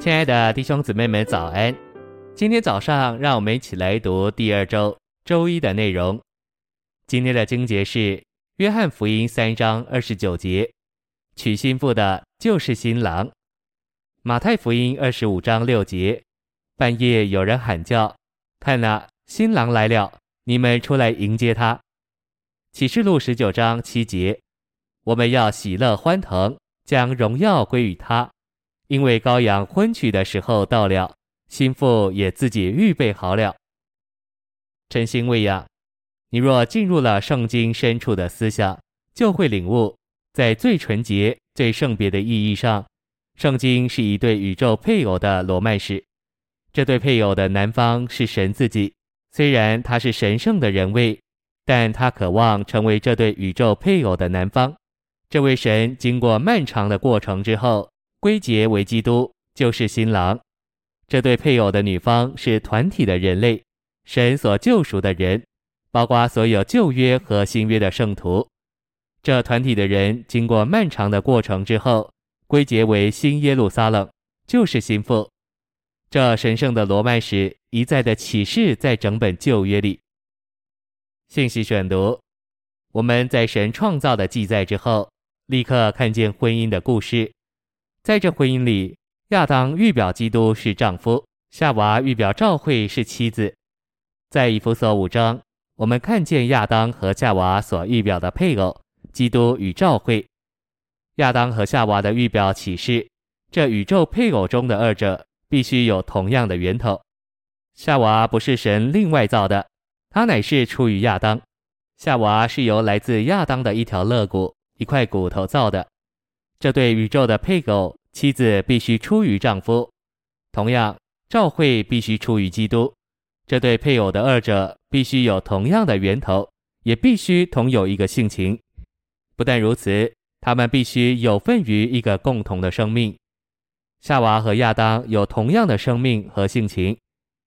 亲爱的弟兄姊妹们，早安！今天早上，让我们一起来读第二周周一的内容。今天的经节是《约翰福音》三章二十九节：“娶新妇的，就是新郎。”《马太福音》二十五章六节：“半夜有人喊叫，看哪，新郎来了，你们出来迎接他。”《启示录》十九章七节：“我们要喜乐欢腾，将荣耀归于他。”因为羔羊婚娶的时候到了，心腹也自己预备好了。诚心喂养，你若进入了圣经深处的思想，就会领悟，在最纯洁、最圣别的意义上，圣经是一对宇宙配偶的罗曼史。这对配偶的男方是神自己，虽然他是神圣的人位，但他渴望成为这对宇宙配偶的男方。这位神经过漫长的过程之后。归结为基督，就是新郎。这对配偶的女方是团体的人类，神所救赎的人，包括所有旧约和新约的圣徒。这团体的人经过漫长的过程之后，归结为新耶路撒冷，就是新妇。这神圣的罗曼史一再的启示在整本旧约里。信息选读：我们在神创造的记载之后，立刻看见婚姻的故事。在这婚姻里，亚当预表基督是丈夫，夏娃预表教会是妻子。在以弗所五章，我们看见亚当和夏娃所预表的配偶，基督与教会。亚当和夏娃的预表启示，这宇宙配偶中的二者必须有同样的源头。夏娃不是神另外造的，她乃是出于亚当。夏娃是由来自亚当的一条肋骨、一块骨头造的。这对宇宙的配偶。妻子必须出于丈夫，同样，教会必须出于基督。这对配偶的二者必须有同样的源头，也必须同有一个性情。不但如此，他们必须有份于一个共同的生命。夏娃和亚当有同样的生命和性情。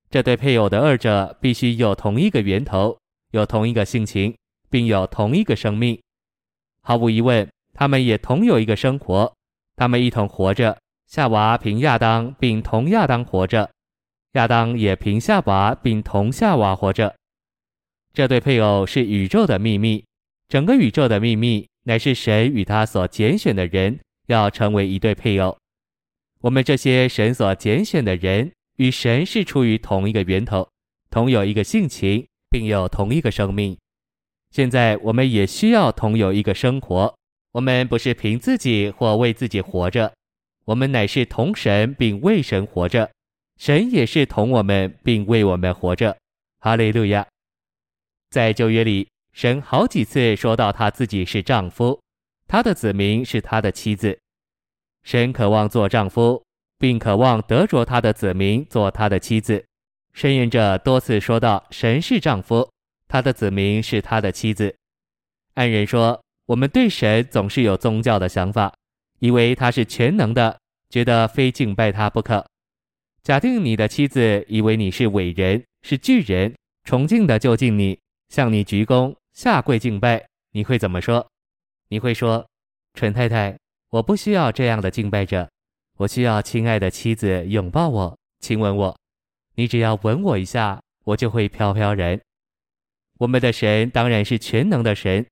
这对配偶的二者必须有同一个源头，有同一个性情，并有同一个生命。毫无疑问，他们也同有一个生活。他们一同活着，夏娃凭亚当，并同亚当活着；亚当也凭夏娃，并同夏娃活着。这对配偶是宇宙的秘密，整个宇宙的秘密乃是神与他所拣选的人要成为一对配偶。我们这些神所拣选的人与神是出于同一个源头，同有一个性情，并有同一个生命。现在我们也需要同有一个生活。我们不是凭自己或为自己活着，我们乃是同神并为神活着，神也是同我们并为我们活着。哈利路亚！在旧约里，神好几次说到他自己是丈夫，他的子民是他的妻子。神渴望做丈夫，并渴望得着他的子民做他的妻子。申言者多次说到神是丈夫，他的子民是他的妻子。按人说。我们对神总是有宗教的想法，以为他是全能的，觉得非敬拜他不可。假定你的妻子以为你是伟人，是巨人，崇敬的就近你，向你鞠躬下跪敬拜，你会怎么说？你会说：“纯太太，我不需要这样的敬拜者，我需要亲爱的妻子拥抱我，亲吻我。你只要吻我一下，我就会飘飘然。”我们的神当然是全能的神。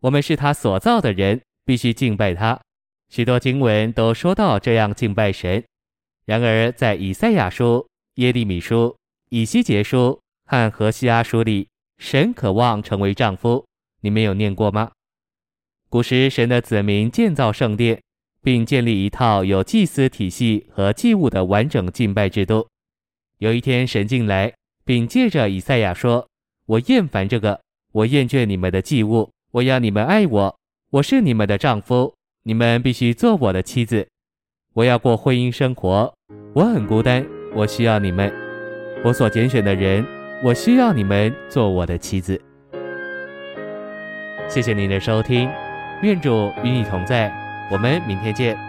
我们是他所造的人，必须敬拜他。许多经文都说到这样敬拜神。然而，在以赛亚书、耶利米书、以西结书和何西阿书里，神渴望成为丈夫。你们有念过吗？古时，神的子民建造圣殿，并建立一套有祭司体系和祭物的完整敬拜制度。有一天，神进来，并借着以赛亚说：“我厌烦这个，我厌倦你们的祭物。”我要你们爱我，我是你们的丈夫，你们必须做我的妻子。我要过婚姻生活，我很孤单，我需要你们，我所拣选的人，我需要你们做我的妻子。谢谢您的收听，愿主与你同在，我们明天见。